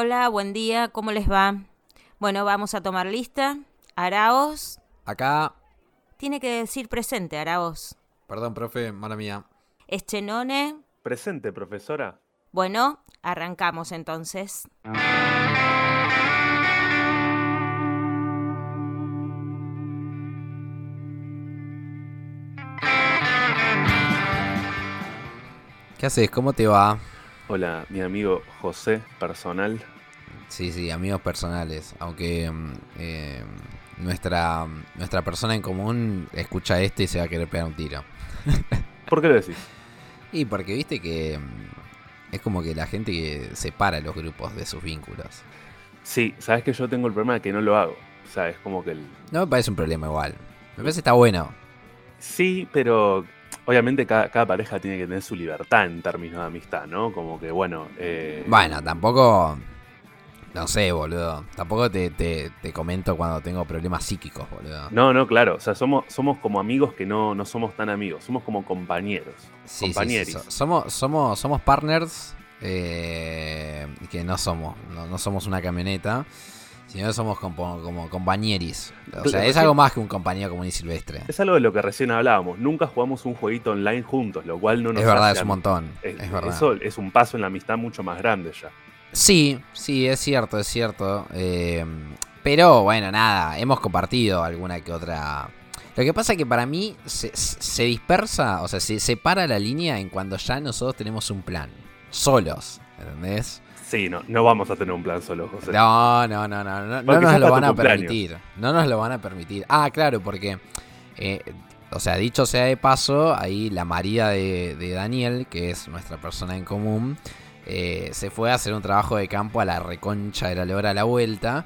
Hola, buen día, ¿cómo les va? Bueno, vamos a tomar lista. Araos. Acá. Tiene que decir presente, Araos. Perdón, profe, mala mía. Eschenone. Presente, profesora. Bueno, arrancamos entonces. ¿Qué haces? ¿Cómo te va? Hola, mi amigo José, personal. Sí, sí, amigos personales. Aunque mm, eh, nuestra, nuestra persona en común escucha esto y se va a querer pegar un tiro. ¿Por qué lo decís? Y porque viste que mm, es como que la gente que separa los grupos de sus vínculos. Sí, sabes que yo tengo el problema de que no lo hago. O sea, es como que el... No me parece un problema igual. Me parece que está bueno. Sí, pero obviamente cada, cada pareja tiene que tener su libertad en términos de amistad, ¿no? Como que, bueno... Eh... Bueno, tampoco... No sé, boludo. Tampoco te, te, te, comento cuando tengo problemas psíquicos, boludo. No, no, claro. O sea, somos, somos como amigos que no, no somos tan amigos. Somos como compañeros. Sí, compañeros. Sí, sí. Somos, somos, somos partners eh, que no somos. No, no, somos una camioneta. Sino somos como, como compañeris. O sea, es algo más que un compañero común y silvestre. Es algo de lo que recién hablábamos. Nunca jugamos un jueguito online juntos, lo cual no nos Es verdad, es un montón. Es, es verdad. Eso es un paso en la amistad mucho más grande ya. Sí, sí, es cierto, es cierto. Eh, pero bueno, nada, hemos compartido alguna que otra. Lo que pasa es que para mí se, se dispersa, o sea, se separa la línea en cuando ya nosotros tenemos un plan. Solos, ¿entendés? Sí, no, no vamos a tener un plan solo, José. No, no, no, no, no, no nos lo van a permitir. No nos lo van a permitir. Ah, claro, porque, eh, o sea, dicho sea de paso, ahí la María de, de Daniel, que es nuestra persona en común, eh, se fue a hacer un trabajo de campo a la reconcha de la lora a la vuelta.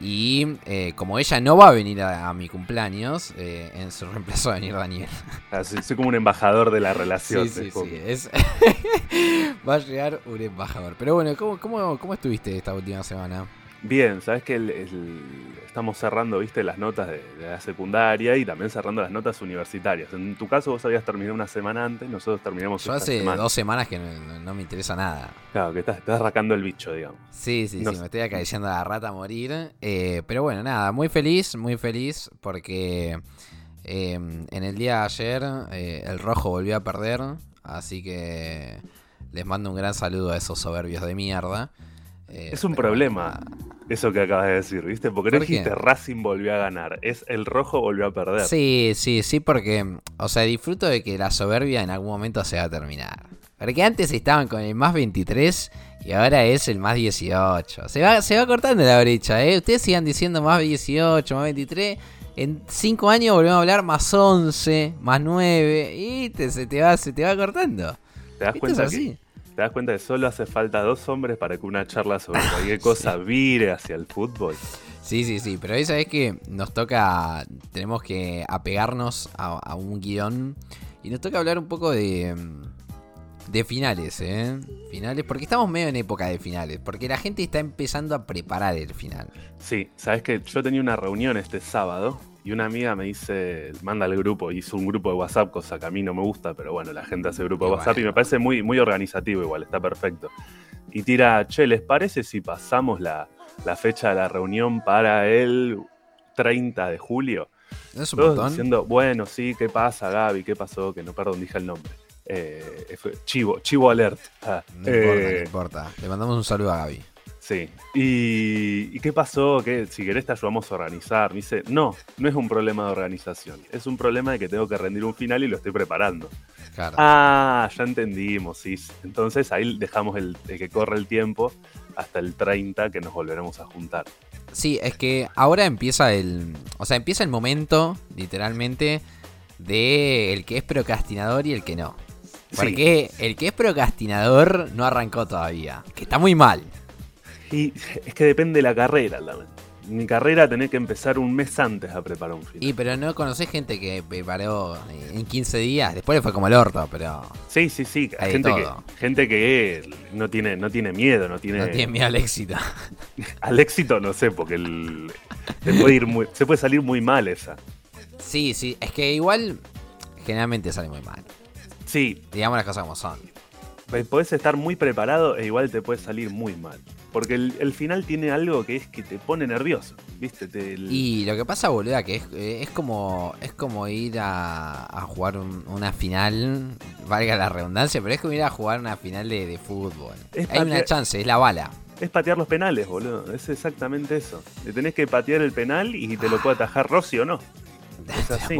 Y eh, como ella no va a venir a, a mi cumpleaños, eh, en su reemplazo va a venir Daniel. Ah, soy, soy, como un embajador de la relación. Sí, sí, sí. Es... va a llegar un embajador. Pero bueno, ¿cómo, cómo, cómo estuviste esta última semana? Bien, sabes que el, el, estamos cerrando, viste, las notas de, de, la secundaria y también cerrando las notas universitarias. En tu caso vos habías terminado una semana antes, nosotros terminamos Yo hace semana. dos semanas que no, me interesa nada. Claro, que estás, estás el bicho, digamos. Sí, sí, no sí, me estoy acariciando a la rata a morir. Eh, pero bueno, nada, muy feliz, muy feliz porque eh, en el día de ayer eh, el rojo volvió a perder. Así que les mando un gran saludo a esos soberbios de mierda. Eh, es un problema eso que acabas de decir, ¿viste? Porque no dijiste Racing volvió a ganar, es el rojo volvió a perder. Sí, sí, sí, porque, o sea, disfruto de que la soberbia en algún momento se va a terminar. Porque antes estaban con el más 23 y ahora es el más 18. Se va, se va cortando la brecha, ¿eh? Ustedes sigan diciendo más 18, más 23. En 5 años volvemos a hablar más 11, más 9 y te, se, te va, se te va cortando. ¿Te das cuenta es así? Que te das cuenta que solo hace falta dos hombres para que una charla sobre cualquier cosa sí. vire hacia el fútbol. Sí, sí, sí, pero esa es que nos toca, tenemos que apegarnos a, a, un guion y nos toca hablar un poco de, de finales, ¿eh? Finales, porque estamos medio en época de finales, porque la gente está empezando a preparar el final. Sí, sabes que yo tenía una reunión este sábado y una amiga me dice, manda al grupo, hizo un grupo de WhatsApp, cosa que a mí no me gusta, pero bueno, la gente hace grupo de WhatsApp bueno. y me parece muy, muy organizativo igual, está perfecto. Y tira, che, ¿les parece si pasamos la, la fecha de la reunión para el 30 de julio? ¿Es un montón? diciendo, bueno, sí, ¿qué pasa, Gaby? ¿Qué pasó? Que no, perdón, dije el nombre. Eh, Chivo, Chivo Alert. Ah, no eh, importa, no importa. Le mandamos un saludo a Gaby. Sí. ¿Y, ¿Y, qué pasó? ¿Qué, si querés te ayudamos a organizar. Me dice, no, no es un problema de organización. Es un problema de que tengo que rendir un final y lo estoy preparando. Claro. Ah, ya entendimos, sí. Entonces ahí dejamos el, el, que corre el tiempo hasta el 30 que nos volveremos a juntar. Sí, es que ahora empieza el... O sea, empieza el momento, literalmente, de el que es procrastinador y el que no. Porque sí. el que es procrastinador no arrancó todavía. Que está muy mal. Y es que depende de la carrera, la Mi carrera tenés que empezar un mes antes a preparar un film. Y pero no conocés gente que preparó en 15 días, después le fue como el orto, pero. Sí, sí, sí. Gente que, gente que no tiene, no tiene miedo, no tiene. No tiene miedo al éxito. al éxito no sé, porque el, se, puede ir muy, se puede salir muy mal esa. Sí, sí. Es que igual generalmente sale muy mal. Sí. Digamos las cosas como son. podés estar muy preparado e igual te puede salir muy mal. Porque el, final tiene algo que es que te pone nervioso, ¿viste? Y lo que pasa, boluda, que es, como es como ir a, jugar una final, valga la redundancia, pero es como ir a jugar una final de, fútbol. Hay una chance, es la bala. Es patear los penales, boludo. Es exactamente eso. Le tenés que patear el penal y te lo puede atajar Rossi o no. Es así.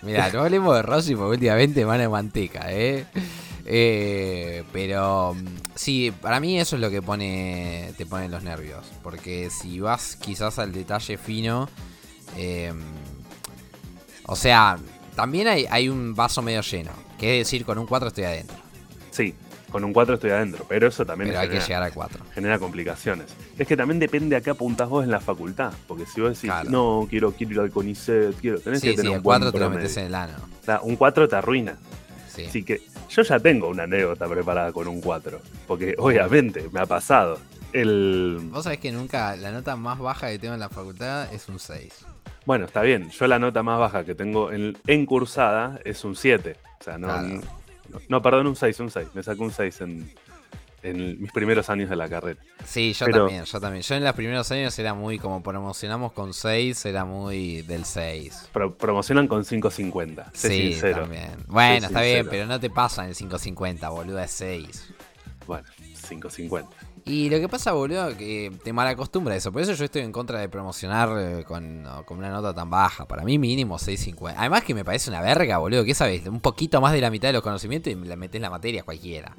Mira, no hablemos de Rossi porque últimamente van de manteca, ¿eh? Eh, pero mm, sí, para mí eso es lo que pone te pone los nervios. Porque si vas quizás al detalle fino, em, o sea, también hay, hay, un vaso medio lleno. Que es decir, con un 4 estoy adentro. Sí, con un 4 estoy adentro, pero eso también pero hay que llegar al 4. Genera complicaciones. Es que también depende a qué apuntás vos en la facultad. Porque si vos decís, no, quiero, quiero ir al CONICET, quiero, tenés que tener sí, un 4 te lo metes en el ano. un 4 te arruina. Así que yo ya tengo una anécdota preparada con un 4. Porque obviamente me ha pasado. El... Vos sabés que nunca la nota más baja que tengo en la facultad es un 6. Bueno, está bien. Yo la nota más baja que tengo en, cursada es un 7. O sea, no, no, perdón, un 6, un 6. Me sacó un 6 en, en mis primeros años de la carrera. Sí, yo también, yo también. Yo en los primeros años era muy como promocionamos con 6, era muy del 6. promocionan con 5.50. Sí, también. Bueno, está bien, pero no te pasan el 5.50, boludo, es 6. Bueno, 5.50. Y lo que pasa, boludo, que te malacostumbra eso. Por eso yo estoy en contra de promocionar eh, con, con, una nota tan baja. Para mí mínimo 6.50. Además que me parece una verga, boludo. ¿Qué sabes? Un poquito más de la mitad de los conocimientos y le metes la materia a cualquiera.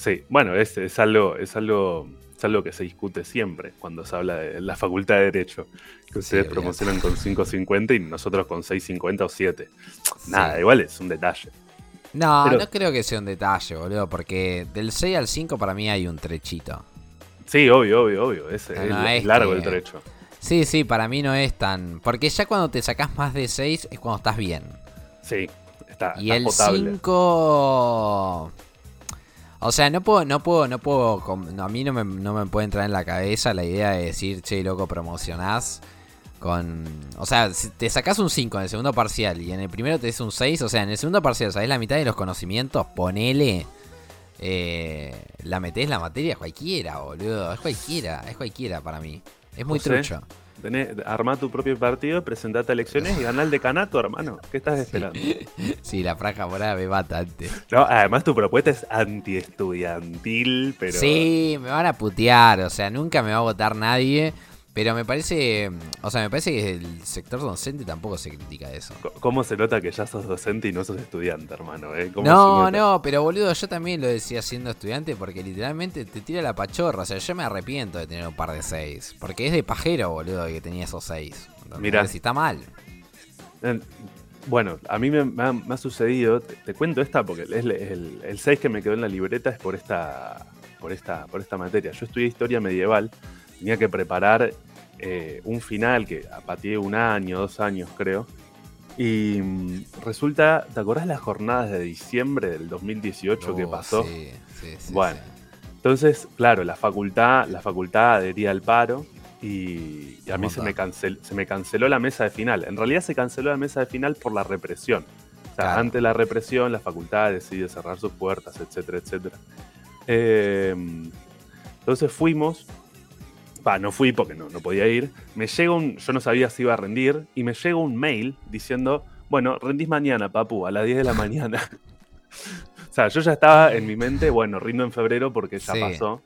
Sí, bueno, es, es, algo, es, algo, es algo que se discute siempre cuando se habla de la facultad de Derecho. Que ustedes promocionan con 5.50 y nosotros con 6.50 o 7. Nada, igual es un detalle. No, no creo que sea un detalle, boludo, porque del 6 al 5 para mí hay un trechito. Sí, obvio, obvio, obvio. Es, largo el trecho. Sí, sí, para mí no es tan. Porque ya cuando te sacas más de 6 es cuando estás bien. Sí, está. Y el 5. O sea, no puedo, no puedo, no puedo, a mí no me, no me puede entrar en la cabeza la idea de decir, che, loco, promocionás con... O sea, si te sacás un 5 en el segundo parcial y en el primero te des un 6, o sea, en el segundo parcial sabés la mitad de los conocimientos, ponele... Eh, la metés la materia, es cualquiera, boludo, es cualquiera, es cualquiera para mí. Es muy trucho. Arma tu propio partido, presentate a elecciones y ganá el decanato, hermano. ¿Qué estás esperando? Sí, la franja morada me mata antes. No, además tu propuesta es antiestudiantil, pero. Sí, me van a putear, o sea, nunca me va a votar nadie. Pero me parece, o sea, me parece que el sector docente tampoco se critica eso. ¿Cómo se nota que ya sos docente y no sos estudiante, hermano? Eh? No, no, pero boludo, yo también lo decía siendo estudiante porque literalmente te tira la pachorra. O sea, yo me arrepiento de tener un par de seis. Porque es de pajero, boludo, que tenía esos seis. Mira, si está mal. Bueno, a mí me, ha, sucedido, te, cuento esta porque el, el 6 que me quedó en la libreta es por esta, por esta, por esta materia. Yo estudié historia medieval tenía que preparar eh, un final que pateé un año, dos años creo. Y mm, resulta, ¿te acordás las jornadas de diciembre del 2018 que pasó? Sí, sí, sí. Bueno, entonces, claro, la facultad, la facultad adhería al paro y, a mí se me, se me canceló la mesa de final. En realidad se canceló la mesa de final por la represión. O sea, ante la represión, la facultad decide cerrar sus puertas, etcétera, etcétera. Eh, entonces fuimos no fui porque no, no podía ir. Me llega un, yo no sabía si iba a rendir, y me llega un mail diciendo, bueno, rendís mañana, papu, a las 10 de la mañana. o sea, yo ya estaba en mi mente, bueno, rindo en febrero porque ya pasó.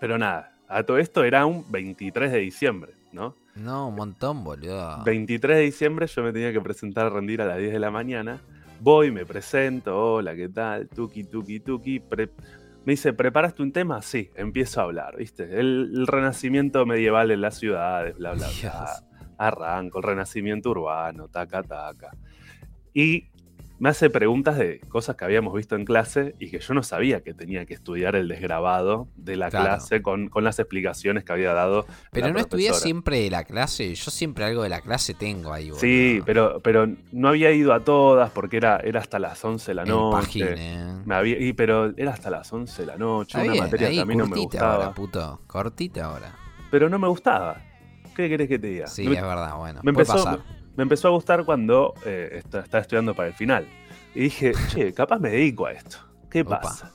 Pero nada, a todo esto era un 23 de diciembre, ¿no? No, un montón, boludo. 23 de diciembre yo me tenía que presentar a rendir a las 10 de la mañana. Voy, me presento, hola, ¿qué tal? Tuki, tuki, tuki. Me dice, ¿preparaste un tema? Sí, empiezo a hablar, ¿viste? El, renacimiento medieval en las ciudades, bla, bla, bla. Arranco, el renacimiento urbano, taca, taca. Y me hace preguntas de cosas que habíamos visto en clase y que yo no sabía que tenía que estudiar el desgrabado de la clase con, las explicaciones que había dado. Pero no estudié siempre de la clase, yo siempre algo de la clase tengo ahí. Sí, pero, pero no había ido a todas porque era, era hasta las 11 de la noche. Me había, y, pero era hasta las 11 de la noche, una materia que a mí no me gustaba. Ahora, puto. Cortita ahora. Pero no me gustaba. ¿Qué querés que te diga? Sí, es verdad, bueno. Me empezó, pasar me empezó a gustar cuando eh, estaba estudiando para el final. Y dije, che, capaz me dedico a esto. ¿Qué pasa?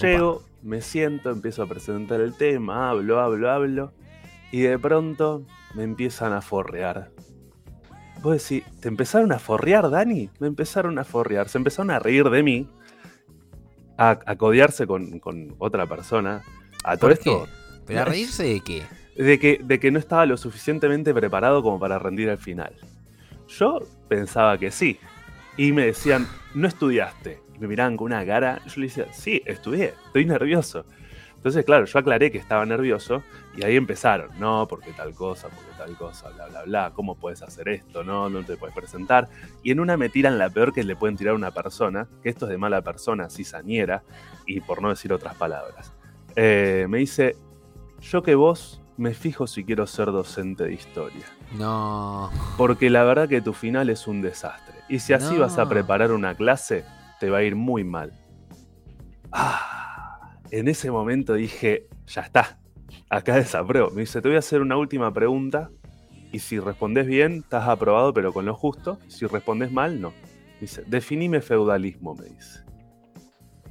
Llego, me siento, empiezo a presentar el tema, hablo, hablo, hablo, y de pronto me empiezan a forrear. Vos decís, ¿te empezaron a forrear, Dani? Me empezaron a forrear, se empezaron a reír de mí, a, a codearse con, con, otra persona. A todo esto. ¿Pero a reírse de qué? De que, de que no estaba lo suficientemente preparado como para rendir al final. Yo pensaba que sí. Y me decían, no estudiaste. Y me miraban con una cara. Yo le decía, sí, estudié, estoy nervioso. Entonces, claro, yo aclaré que estaba nervioso y ahí empezaron, no, porque tal cosa, porque tal cosa, bla, bla, bla, ¿cómo puedes hacer esto? No, no te puedes presentar. Y en una me tiran la peor que le pueden tirar a una persona, que esto es de mala persona, cizañera, y por no decir otras palabras. Eh, me dice, yo que vos me fijo si quiero ser docente de historia. No. Porque la verdad que tu final es un desastre. Y si así No. vas a preparar una clase, te va a ir muy mal. Ah, en ese momento dije, ya está, acá desapruebo. Me dice, te voy a hacer una última pregunta y si respondes bien, estás aprobado, pero con lo justo. Si respondes mal, no. Me dice, definime feudalismo, me dice.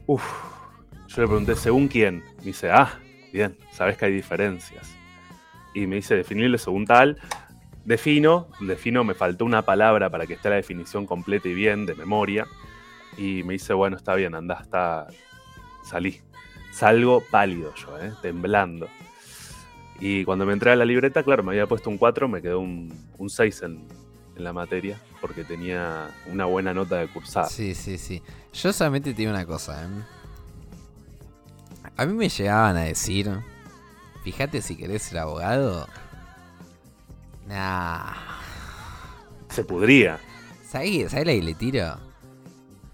Uf, yo le pregunté, ¿según quién? Me dice, ah, bien, sabes que hay diferencias. Y me dice, definirle según tal. Defino, defino, me faltó una palabra para que esté la definición completa y bien, de memoria. Y me dice, bueno, está bien, andá, está. Salí. Salgo pálido yo, ¿eh? temblando. Y cuando me entré a la libreta, claro, me había puesto un 4, me quedó un, un 6 en, en la materia, porque tenía una buena nota de cursada. Sí, sí, sí. Yo solamente te digo una cosa, ¿eh? A mí me llegaban a decir, fíjate si querés ser abogado. Nah. Se pudría. ¿Sabés, ¿sabés la que le tiro?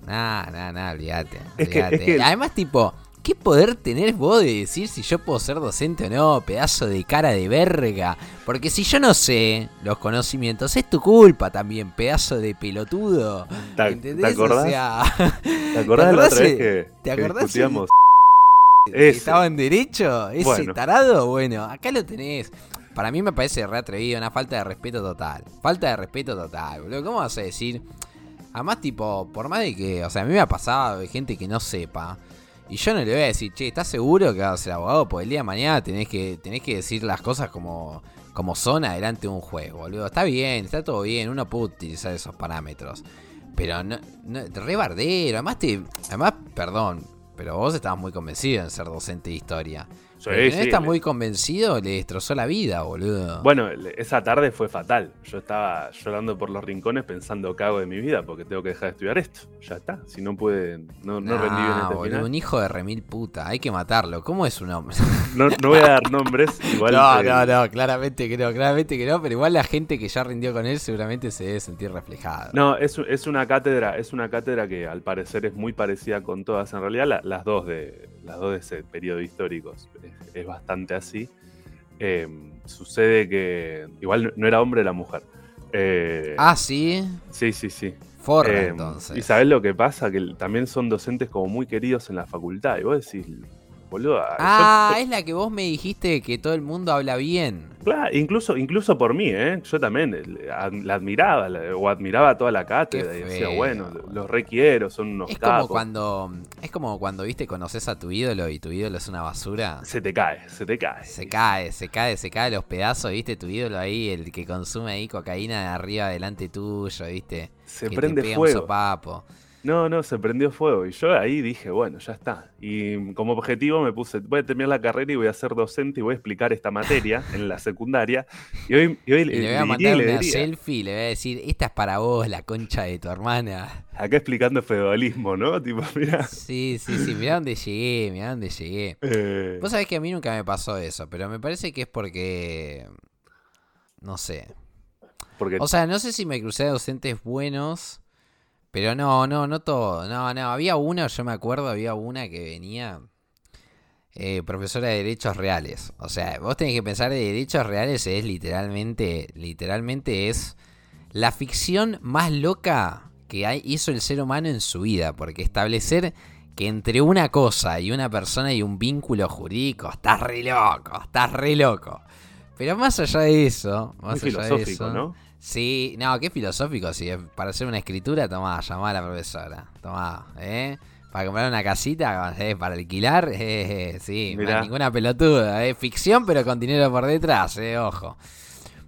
Nah, nah, nah, olvídate. Es que- que- Además, tipo, ¿qué poder tenés vos de decir si yo puedo ser docente o no? Pedazo de cara de verga. Porque si yo no sé los conocimientos, es tu culpa también, pedazo de pelotudo. ¿Te, ¿Entendés? ¿te acordás? O sea, ¿Te acordás de la otra vez que, ¿te que acordás discutíamos? Ese. estaba en derecho, ese Bueno. tarado, bueno, acá lo tenés. Para mí me parece re atrevido, una falta de respeto total. Falta de respeto total, boludo. ¿Cómo vas a decir? Además, tipo, por más de que, o sea, a mí me ha pasado de gente que no sepa. Y yo no le voy a decir, che, ¿estás seguro que vas a ser abogado? Porque el día de mañana tenés que, tenés que decir las cosas como, como son adelante de un juez, boludo. Está bien, está todo bien, uno puede utilizar esos parámetros. Pero no, no re bardero. Además, te, además, perdón, pero vos estabas muy convencido en ser docente de historia. Sí, sí, no está le- muy convencido, le destrozó la vida, boludo. Bueno, esa tarde fue fatal. Yo estaba llorando por los rincones pensando cago de mi vida porque tengo que dejar de estudiar esto. Ya está. Si no puede, no, no rendí bien Nah, este boludo, final. un hijo de remil puta, hay que matarlo. ¿Cómo es un hombre? No, no voy a dar nombres. Igual, no, no, no, claramente que no, claramente que no, pero igual la gente que ya rindió con él seguramente se debe sentir reflejada. No, es, es una cátedra, es una cátedra que al parecer es muy parecida con todas. En realidad, la- las dos de las dos de ese periodo histórico es, es bastante así. Eh, sucede que igual no- era hombre, era mujer. Eh, Ah, sí, sí, sí, sí. forra Eh, entonces. Y sabés lo que pasa, que también son docentes como muy queridos en la facultad. Y vos decís, boludo. yo- Ah, es la que vos me dijiste que todo el mundo habla bien. Claro, incluso, incluso por mí, ¿eh? Yo también la admiraba, la- o admiraba toda la cátedra y decía, bueno, los requiero, son unos Es como cuando es como cuando viste conoces a tu ídolo y tu ídolo es una basura. Se te cae, se te cae. Se cae, se cae, se cae los pedazos, viste, tu ídolo ahí, el que consume ahí cocaína de arriba delante tuyo, viste. Se que prende te pega un fuego. sopapo. No, no, se prendió fuego. Y yo ahí dije, bueno, ya está. Y como objetivo me puse, voy a terminar la carrera y voy a ser docente y voy a explicar esta materia en la secundaria. Y hoy, y hoy Y le voy a mandar una selfie y le voy a decir, esta es para vos, la concha de tu hermana. Acá explicando feudalismo, ¿no? Tipo, mira. Sí, sí, sí, mirá dónde llegué, mirá dónde llegué. eh, Vos sabés que a mí nunca me pasó eso, pero me parece que es porque... No sé. porque O sea, no sé si me crucé a docentes buenos, pero no, no, no todo. No, no, había una, yo me acuerdo, había una que venía eh, profesora de derechos reales. O sea, vos tenés que pensar de derechos reales es literalmente, literalmente es la ficción más loca que hay, hizo el ser humano en su vida, porque establecer que entre una cosa y una persona hay un vínculo jurídico, estás re loco, estás re loco. Pero más allá de eso, muy más allá de filosófico, eso, ¿no? Sí, no, qué filosófico, si es para hacer una escritura, tomá, llamá a la profesora. Tomá, ¿eh? para comprar una casita, eh, para alquilar, eh, sí, ninguna pelotuda, es ficción pero con dinero por detrás, eh, ojo.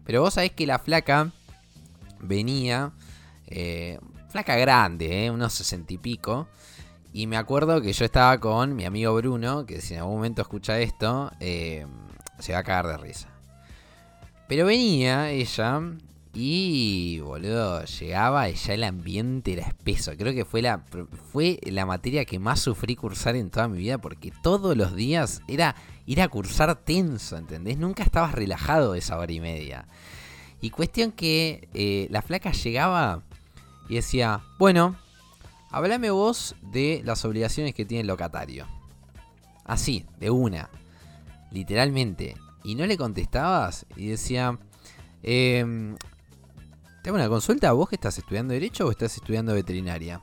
Pero vos sabés que la flaca venía, flaca grande, unos sesenta y pico, y me acuerdo que yo estaba con mi amigo Bruno, que si en algún momento escucha esto, se va a cagar de risa. Pero venía ella y, boludo, llegaba y ya el ambiente era espeso. Creo que fue la, fue la materia que más sufrí cursar en toda mi vida porque todos los días era ir a cursar tenso, ¿entendés? Nunca estabas relajado esa hora y media. Y cuestión que eh, la flaca llegaba y decía, bueno, háblame vos de las obligaciones que tiene el locatario. Así, de una. Literalmente. Y no le contestabas y decía, eh, te una consulta, ¿vos que estás estudiando Derecho o estás estudiando Veterinaria?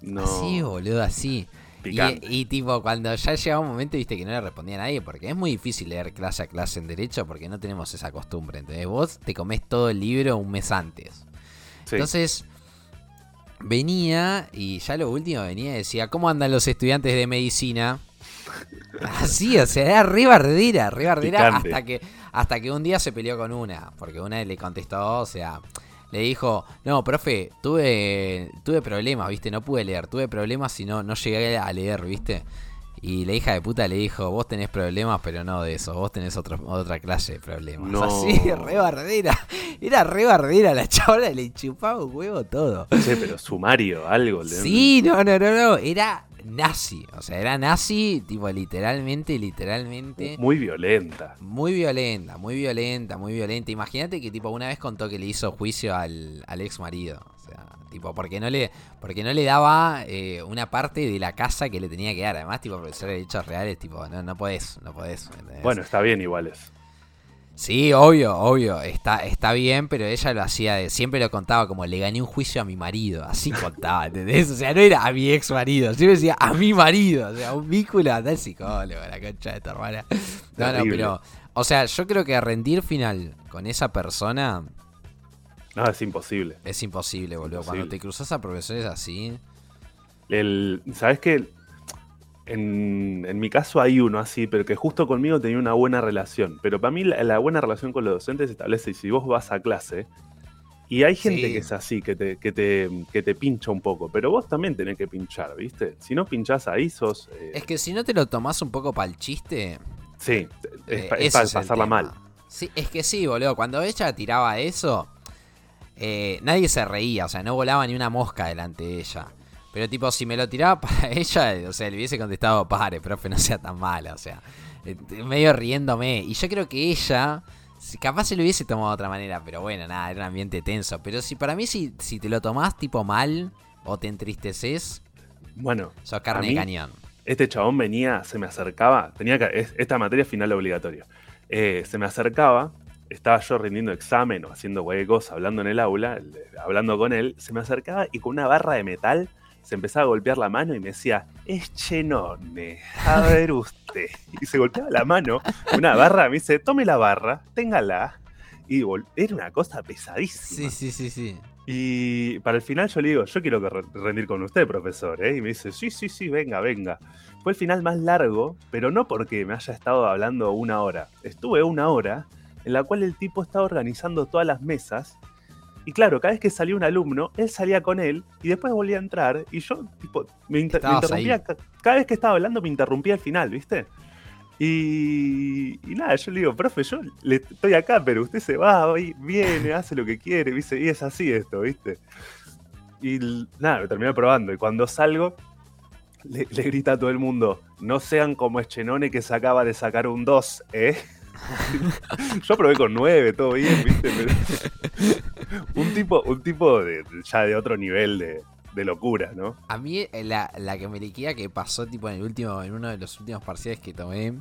No. Así, boludo, así. Y, tipo, cuando ya llegaba un momento, viste que no le respondía a nadie, porque es muy difícil leer clase a clase en Derecho, porque no tenemos esa costumbre. Entonces, vos te comés todo el libro un mes antes. Entonces, venía, y ya lo último venía y decía, ¿cómo andan los estudiantes de medicina? Así, o sea, era re bardera, re hasta que, hasta que un día se peleó con una, porque una le contestó, o sea, le dijo, no, profe, tuve, tuve problemas, viste, no pude leer, tuve problemas y no, no llegué a leer, viste. Y la hija de puta le dijo, vos tenés problemas, pero no de eso, vos tenés otra clase de problemas. No. Así, re bardera. Era re bardera la chavala, le chupaba un huevo todo. Sí, pero sumario, algo. Sí, no, no, no, no. Era nazi. O sea, era nazi, tipo, literalmente, literalmente. Muy violenta. Muy violenta, muy violenta, muy violenta. Imagínate que, tipo, una vez contó que le hizo juicio al, al ex marido. O sea, tipo, porque no le, porque no le daba eh, una parte de la casa que le tenía que dar. Además, tipo, profesor de hechos reales, tipo, no, no podés, no podés. Bueno, está bien iguales. Sí, obvio, obvio, está, está bien, pero ella lo hacía, de, siempre lo contaba como le gané un juicio a mi marido, así contaba, ¿entendés? O sea, no era a mi ex marido, siempre decía a mi marido, o sea, un vínculo anda el psicólogo, la concha de tu hermana. No, no, pero, o sea, yo creo que rendir final con esa persona... No, es imposible. Es imposible, boludo. Cuando te cruzas a profesores así... El, ¿Sabes qué? En, mi caso hay uno así, pero que justo conmigo tenía una buena relación. Pero para mí la, buena relación con los docentes se establece si vos vas a clase. Y hay gente que es así, que te, que, te, que te pincha un poco, pero vos también tenés que pinchar, ¿viste? Si no pinchás ahí, sos... Eh, es que si no te lo tomás un poco para el chiste... Sí, es, eh, para pasarla mal. Sí, es que sí, boludo. Cuando ella tiraba eso, eh, nadie se reía, o sea, no volaba ni una mosca delante de ella. Pero tipo, si me lo tiraba para ella, o sea, le hubiese contestado, pare, profe, no sea tan mala, o sea, eh, medio riéndome. Y yo creo que ella, capaz se lo hubiese tomado de otra manera, pero bueno, nada, era un ambiente tenso. Pero si para mí, si, si te lo tomás tipo mal o te entristeces, bueno, sos carne de cañón. Este chabón venía, se me acercaba, tenía que, esta materia final obligatoria. Eh, se me acercaba, estaba yo rindiendo examen o haciendo huecos, hablando en el aula, hablando con él, se me acercaba y con una barra de metal se empezaba a golpear la mano y me decía, es chenone, a ver usted. Y se golpeaba la mano, una barra, me dice, tome la barra, téngala. Y era una cosa pesadísima. Sí, sí, sí, sí. Y para el final yo le digo, yo quiero rendir con usted, profesor. ¿eh? Y me dice, sí, sí, sí, venga, venga. Fue el final más largo, pero no porque me haya estado hablando una hora. Estuve una hora en la cual el tipo estaba organizando todas las mesas y claro, cada vez que salía un alumno, él salía con él y después volvía a entrar. Y yo, tipo, me, interrumpía. Cada vez que estaba hablando, me interrumpía al final, ¿viste? Y, y, nada, yo le digo, profe, yo le, estoy acá, pero usted se va, viene, hace lo que quiere, ¿viste? y es así esto, ¿viste? Y nada, me terminé probando. Y cuando salgo, le, le grita a todo el mundo: No sean como Eschenone que se acaba de sacar un 2, ¿eh? Yo probé con 9, todo bien, ¿viste? un tipo, un tipo de, ya de otro nivel de, locura, ¿no? A mí eh, la, que me liquida que pasó tipo en el último, en uno de los últimos parciales que tomé,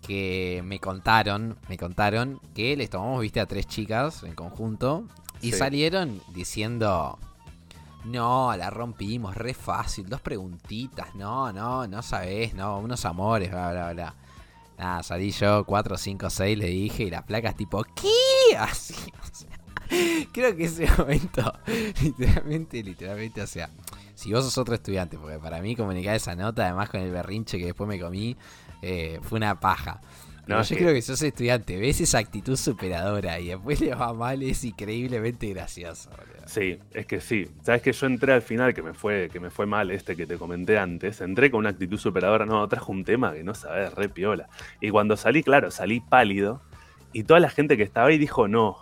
que me contaron, me contaron que les tomamos, viste, a tres chicas en conjunto y salieron diciendo, no, la rompimos, re fácil, dos preguntitas, no, no, no sabés, no, unos amores, bla, bla, bla. Nada, salí yo 4, 5, 6, le dije, y la placa es tipo, ¿qué? Así, sea, creo que ese momento, literalmente, literalmente, o sea, si vos sos otro estudiante, porque para mí comunicar esa nota, además con el berrinche que después me comí, eh, fue una paja. No, yo creo que sos estudiante, ves esa actitud superadora y después le va mal, es increíblemente gracioso. Sí, es que sí. Sabes que yo entré al final, que me fue, que me fue mal este que te comenté antes, entré con una actitud superadora, no, trajo un tema que no sabes, re piola. Y cuando salí, claro, salí pálido, y toda la gente que estaba ahí dijo, no,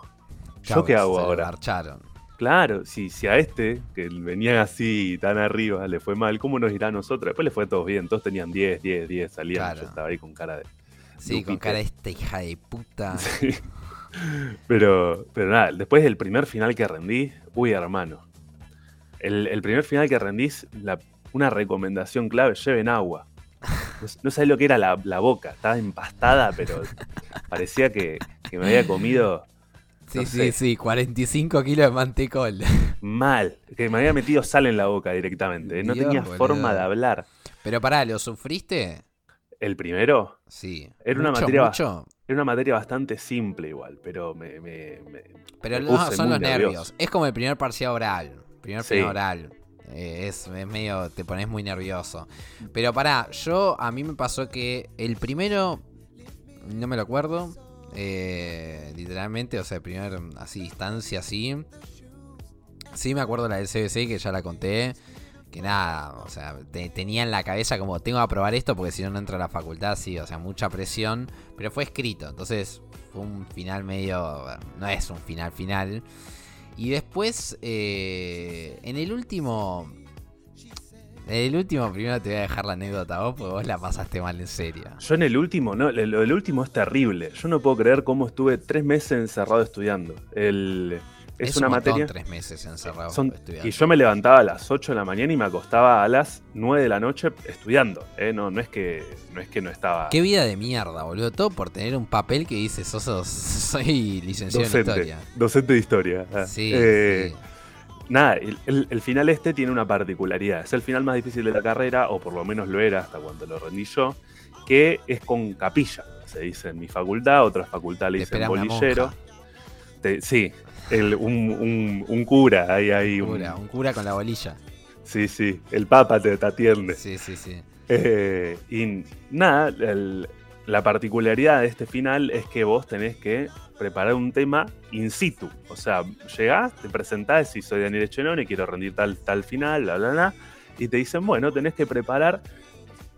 ¿yo qué hago ahora? Marcharon. Claro, si, si a este, que venía así tan arriba, le fue mal, ¿cómo nos irá a nosotros? Después le fue todos bien, todos tenían 10, 10, 10, salían, yo estaba ahí con cara de Sí, con cara de esta hija de puta. Pero, pero nada, después del primer final que rendí, uy, hermano. El, primer final que rendí, la, una recomendación clave, lleven agua. No, sabés lo que era la, boca, estaba empastada, pero parecía que, me había comido. Sí, sí, sí, 45 kilos de mantecol. Mal, que me había metido sal en la boca directamente. No tenía forma de hablar. Pero pará, ¿lo sufriste? ¿El primero? Sí. Era una materia Era una materia bastante simple igual, pero me. pero no, son los nervios. Es como el primer parcial oral. Primer sí. oral. Eh, es, medio. te pones muy nervioso. Pero pará, yo a mí me pasó que el primero. No me lo acuerdo. Eh, literalmente, o sea, primer así, distancia así. Sí me acuerdo la del CBC que ya la conté que nada, o sea, tenía en la cabeza como tengo que aprobar esto porque si no no entro a la facultad, sí, o sea, mucha presión, pero fue escrito, entonces fue un final medio, no es un final final. Y después, eh, en el último, el último primero te voy a dejar la anécdota vos porque vos la pasaste mal en serio. Yo en el último, no, el, el último es terrible, yo no puedo creer cómo estuve tres meses encerrado estudiando. El es, una materia. tres meses encerrado Y yo me levantaba a las 8 de la mañana y me acostaba a las 9 de la noche estudiando. ¿eh? No, no, es que, no es que no estaba. Qué vida de mierda, boludo. Todo por tener un papel que dice: sos, soy licenciado en historia. Docente de historia. Ah. Sí, eh, Nada, el, final este tiene una particularidad. Es el final más difícil de la carrera, o por lo menos lo era hasta cuando lo rendí yo, que es con capilla. Se dice en mi facultad, otras facultades le dicen bolillero. sí, un, cura, ahí hay un, un cura con la bolilla. Sí, sí, el papa te, atiende. Sí, sí, sí. Eh, y nada, la particularidad de este final es que vos tenés que preparar un tema in situ. O sea, llegás, te presentás, si soy Daniel Echenone, quiero rendir tal, tal final, bla, bla, bla. Y te dicen, bueno, tenés que preparar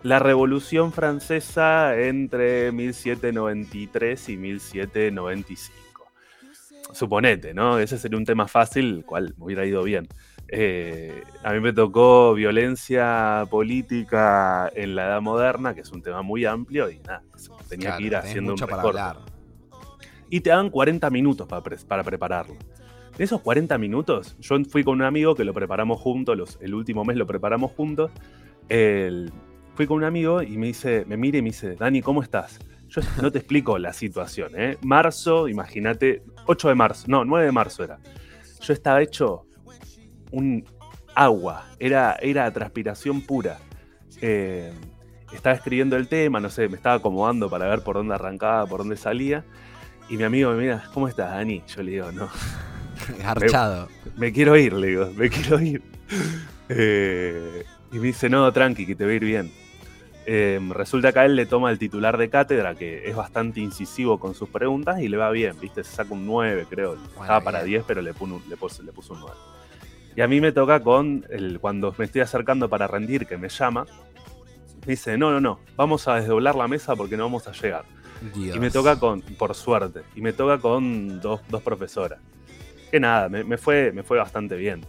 la Revolución Francesa entre 1793 y 1795 suponete, ¿no? Ese sería un tema fácil, el cual me hubiera ido bien. Eh, a mí me tocó violencia política en la edad moderna, que es un tema muy amplio, y nada, tenía que ir haciendo un recorte. Y te dan 40 minutos para, para prepararlo. En esos 40 minutos, yo fui con un amigo que lo preparamos juntos, el último mes lo preparamos juntos. fui con un amigo y me dice, me mira y me dice, Dani, ¿cómo estás? Yo no te explico la situación, ¿eh? Marzo, imagínate, 8 de marzo, no, 9 de marzo era. Yo estaba hecho un agua, era, era transpiración pura. Eh, estaba escribiendo el tema, no sé, me estaba acomodando para ver por dónde arrancaba, por dónde salía. Y mi amigo me mira, ¿cómo estás, Dani? Yo le digo, no. Garchado. Me, quiero ir, le digo, me quiero ir. Eh, y me dice, no, tranqui, que te va a ir bien. Em, resulta que a él le toma el titular de cátedra, que es bastante incisivo con sus preguntas, y le va bien, ¿viste? Se saca un 9, creo. Estaba para 10, pero le, puso, le, puso, le puso un 9. Y a mí me toca con, el, cuando me estoy acercando para rendir, que me llama, me dice, no, no, no, vamos a desdoblar la mesa porque no vamos a llegar. Y me toca con, por suerte, y me toca con dos, dos profesoras. Que nada, me, fue, me fue bastante bien.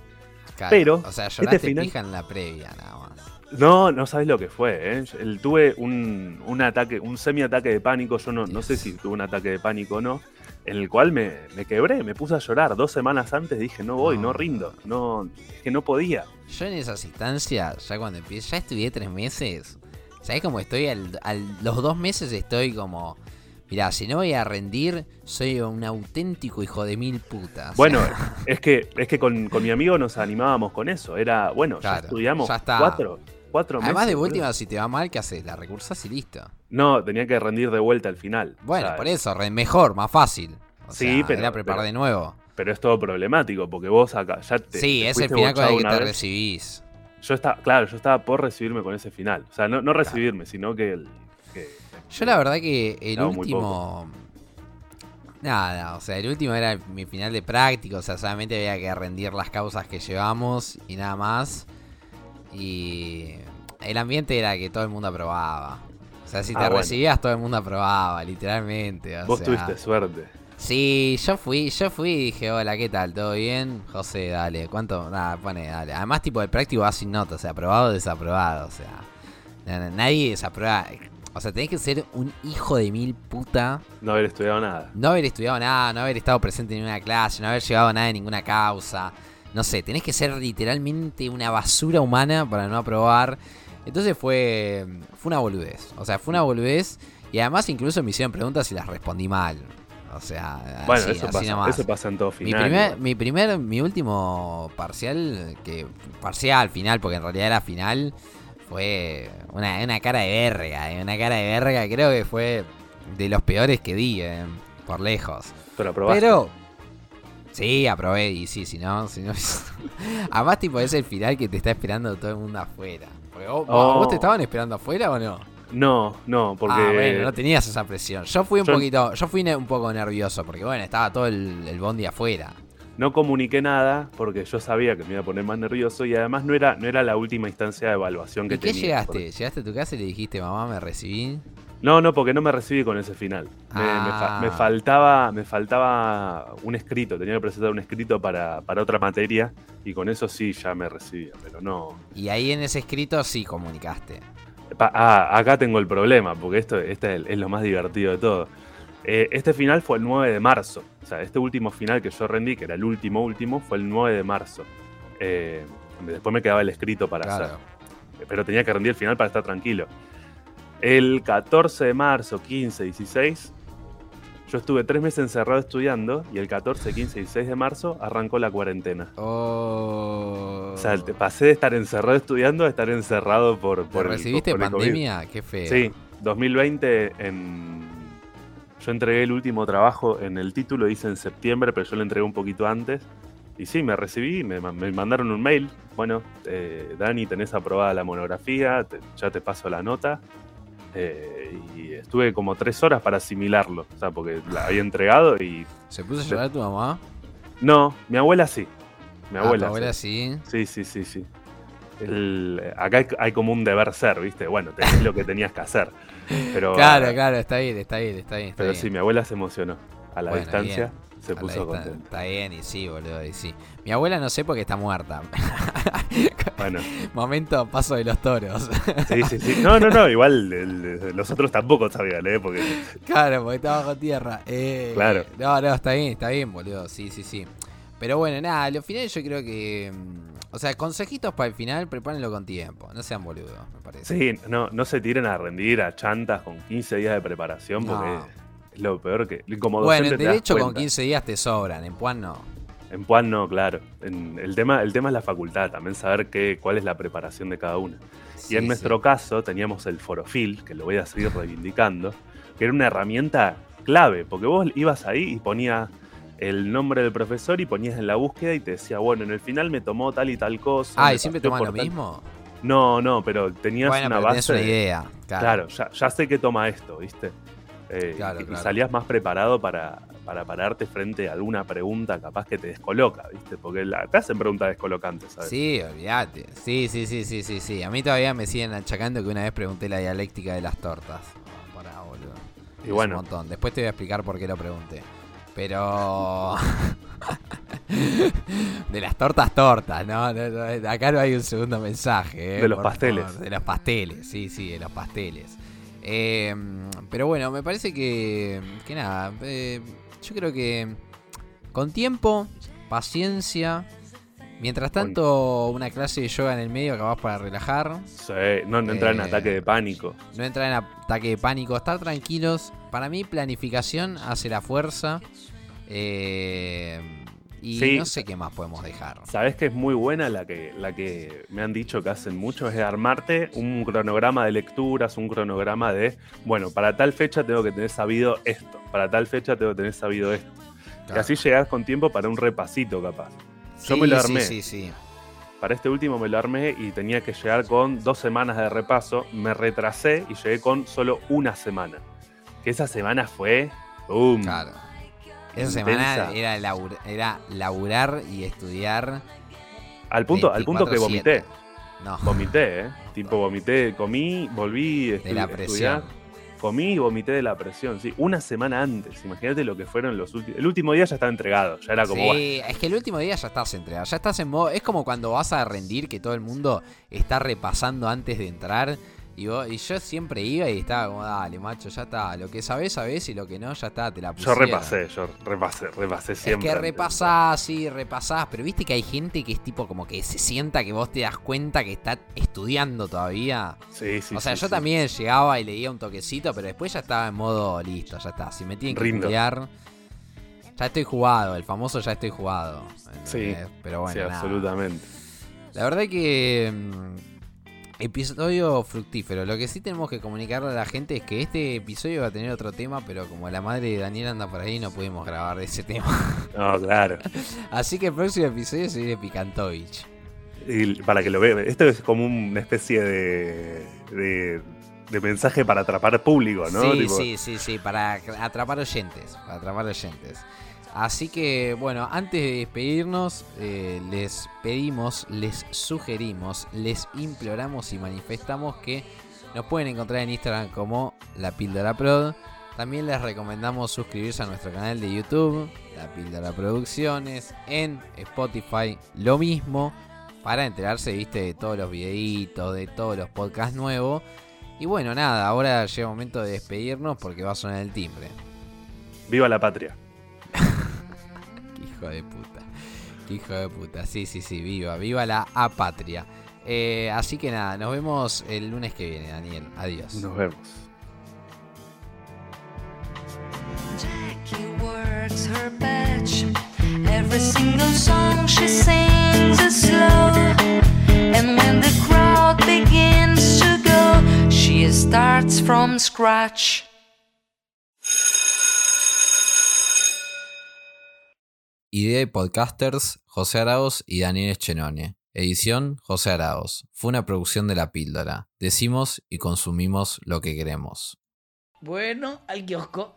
Pero, o sea, lloraste este final, en la previa nada más. No, no sabes lo que fue. ¿eh? tuve un, un, ataque, un semi-ataque de pánico. Yo no, no sé si tuve un ataque de pánico o no. En el cual me, me, quebré, me puse a llorar. Dos semanas antes dije, no voy, no, rindo. No, es que no podía. Yo en esas instancias, ya cuando empiezo, ya estudié tres meses. ¿Sabes cómo estoy? Al, los dos meses estoy como. Mirá, si no voy a rendir, soy un auténtico hijo de mil putas. Bueno, es que, es que con, con mi amigo nos animábamos con eso. Era, bueno, ya estudiamos ya está. Cuatro, Además, de última, si te va mal, ¿qué haces? La recursas y listo. No, tenía que rendir de vuelta al final. Bueno, por eso, mejor, más fácil. sí, pero. Era preparar de nuevo. Pero es todo problemático, porque vos acá ya te. Sí, es el final con el que te recibís. Yo estaba, claro, yo estaba por recibirme con ese final. O sea, no, no recibirme, sino que, el, Yo la verdad que el último. Nada, o sea, el último era mi final de práctico, o sea, solamente había que rendir las causas que llevamos y nada más. Y el ambiente era que todo el mundo aprobaba. O sea, si te ah, recibías, todo el mundo aprobaba, literalmente. Vos tuviste suerte. Sí, yo fui, yo fui y dije, hola, ¿qué tal? ¿Todo bien? José, dale, ¿cuánto? Nada, pone, dale. Además, tipo, el práctico va sin nota, o sea, aprobado o desaprobado, o sea. Nadie desaprueba. O sea, tenés que ser un hijo de mil puta. No haber estudiado nada. No haber estudiado nada, no haber estado presente en ninguna clase, no haber llevado nada en ninguna causa. No sé, tenés que ser literalmente una basura humana para no aprobar. Entonces fue, fue una boludez. O sea, fue una boludez. Y además incluso me hicieron preguntas y las respondí mal. O sea, bueno, eso, pasa, eso pasa en todo final. Mi primer, mi primer, mi último parcial, que parcial final, porque en realidad era final, fue una, una cara de verga, eh, una cara de verga, creo que fue de los peores que di, eh, por lejos. Pero aprobaste. Pero, sí, aprobé, y sí, si no, si no... Además, tipo, es el final que te está esperando todo el mundo afuera. vos, ¿Vos te oh. estaban esperando afuera o no? No, no, porque. Ah, bueno, no tenías esa presión. Yo fui un poquito. Yo fui un poco nervioso, porque bueno, estaba todo el, bondi afuera. No comuniqué nada porque yo sabía que me iba a poner más nervioso y además no era, no era la última instancia de evaluación que ¿Y qué llegaste? ¿Llegaste a tu casa y le dijiste, mamá, me recibí? No, no, porque no me recibí con ese final. Me, ah. faltaba, me faltaba un escrito, tenía que presentar un escrito para, para, otra materia y con eso sí ya me recibía, pero no. Y ahí en ese escrito sí comunicaste. Ah, acá tengo el problema, porque esto este es lo más divertido de todo. Eh, este final fue el 9 de marzo. O sea, este último final que yo rendí, que era el último último, fue el 9 de marzo. Eh, después me quedaba el escrito para hacer. Pero tenía que rendir el final para estar tranquilo. El 14 de marzo, 15, 16, yo estuve tres meses encerrado estudiando y el 14, 15 y 16 de marzo arrancó la cuarentena. Oh. O sea, te pasé de estar encerrado estudiando a estar encerrado por, por ¿Recibiste pandemia? Qué feo. Sí, 2020 en... Yo entregué el último trabajo en el título, hice en septiembre, pero yo lo entregué un poquito antes. Y sí, me recibí, me, mandaron un mail. Bueno, eh, Dani, tenés aprobada la monografía, ya te paso la nota. Eh, y estuve como tres horas para asimilarlo, o sea, porque la había entregado y... ¿Se puso a llorar tu mamá? No, mi abuela sí. Mi ah, abuela, abuela sí. Sí, sí, sí, sí. acá hay, como un deber ser, ¿viste? Bueno, tenés lo que tenías que hacer. Pero, claro, claro, está bien, está bien, está bien. pero sí, mi abuela se emocionó a la distancia se puso contento. Está bien, y sí, boludo, y sí. Mi abuela no sé porque está muerta. bueno. Momento paso de los toros. sí, sí, sí. No, no, no, igual los otros tampoco sabían, ¿eh? Porque... Claro, porque está bajo tierra. Eh, claro. No, no, está bien, está bien, boludo. Sí, sí, sí. Pero bueno, nada, al final yo creo que. Mm, o sea, consejitos para el final, prepárenlo con tiempo. No sean boludos, me parece. Sí, no, no se tiren a rendir a chantas con 15 días de preparación porque lo peor que. Como bueno, en derecho con 15 días te sobran, en Puan no. En Puan no, claro. el, tema, el tema es la facultad, también saber qué, cuál es la preparación de cada uno. y en nuestro caso teníamos el Forofil, que lo voy a seguir reivindicando, que era una herramienta clave, porque vos ibas ahí y ponías el nombre del profesor y ponías en la búsqueda y te decía, bueno, en el final me tomó tal y tal cosa. Ah, ¿y siempre toma lo mismo? No, no, pero tenías una base. una idea. Claro, ya, ya, sé que toma esto, ¿viste? Eh, y, salías más preparado para, para, pararte frente a alguna pregunta capaz que te descoloca, ¿viste? Porque te hacen preguntas descolocantes, ¿sabes? Sí, olvídate. Sí, sí, sí, sí, sí, sí. A mí todavía me siguen achacando que una vez pregunté la dialéctica de las tortas. Para, boludo. Y bueno. Un montón. Después te voy a explicar por qué lo pregunté. Pero. de las tortas tortas, ¿no? Acá no hay un segundo mensaje. ¿eh? De los pasteles. De los pasteles, sí, sí, de los pasteles. Eh, pero bueno, me parece que, que nada, eh, yo creo que con tiempo, paciencia, mientras tanto una clase de yoga en el medio acabas para relajar. Sí, no, entrar en eh, ataque de pánico. No entrar en ataque de pánico, estar tranquilos. Para mí planificación hace la fuerza. Eh, y no sé qué más podemos dejar. Sabes que es muy buena la que, la que me han dicho que hacen mucho, es armarte un cronograma de lecturas, un cronograma de, bueno, para tal fecha tengo que tener sabido esto, para tal fecha tengo que tener sabido esto. Y así llegas con tiempo para un repasito capaz. Yo me lo armé. Sí, sí, sí. para este último me lo armé y tenía que llegar con dos semanas de repaso. Me retrasé y llegué con solo una semana. Que esa semana fue. ¡Boom! Claro. Esa semana era, era laburar y estudiar. Al punto, al punto que vomité. No. Vomité, ¿eh? Tipo, vomité, comí, volví. De la presión comí y vomité de la presión, sí, una semana antes. Imagínate lo que fueron los últimos. El último día ya estaba entregado, ya era como. Sí, es que el último día ya estás entregado, ya estás en modo. Es como cuando vas a rendir que todo el mundo está repasando antes de entrar y, yo siempre iba y estaba como, dale, macho, ya está. Lo que sabés, sabés y lo que no, ya está, te la pusieron. Yo repasé, yo repasé, repasé siempre. Es que repasás, sí, repasás. Pero viste que hay gente que es tipo como que se sienta que vos te das cuenta que está estudiando todavía. Sí, sí. O sea, yo también llegaba y leía un toquecito, pero después ya estaba en modo listo, ya está. Si me tienen que estudiar, ya estoy jugado. El famoso ya estoy jugado. Sí, pero bueno. Sí, absolutamente. La verdad que mm, Episodio fructífero. Lo que sí tenemos que comunicarle a la gente es que este episodio va a tener otro tema, pero como la madre de Daniel anda por ahí, no pudimos grabar de ese tema. No, claro. Así que el próximo episodio se viene Picantovich. Y para que lo vean, esto es como una especie de, de, mensaje para atrapar público, ¿no? Sí, sí, sí, sí, para atrapar oyentes. Para atrapar oyentes. Así que bueno, antes de despedirnos, eh, les pedimos, les sugerimos, les imploramos y manifestamos que nos pueden encontrar en Instagram como La Píldora Prod. También les recomendamos suscribirse a nuestro canal de YouTube, La Píldora Producciones, en Spotify, lo mismo, para enterarse, viste, de todos los videitos, de todos los podcasts nuevos. Y bueno, nada, ahora llega el momento de despedirnos porque va a sonar el timbre. ¡Viva la patria! Hijo de puta. hijo de puta. Sí, sí, sí, viva, viva la apatria. Eh, así que nada, nos vemos el lunes que viene, Daniel. Adiós. Nos vemos. Jackie works her batch. Every single song she sings is slow. And when the crowd begins to go, she starts from scratch. Idea y podcasters José Araos y Daniel Eschenone. Edición José Araos. Fue una producción de La Píldora. Decimos y consumimos lo que queremos. Bueno, al kiosco.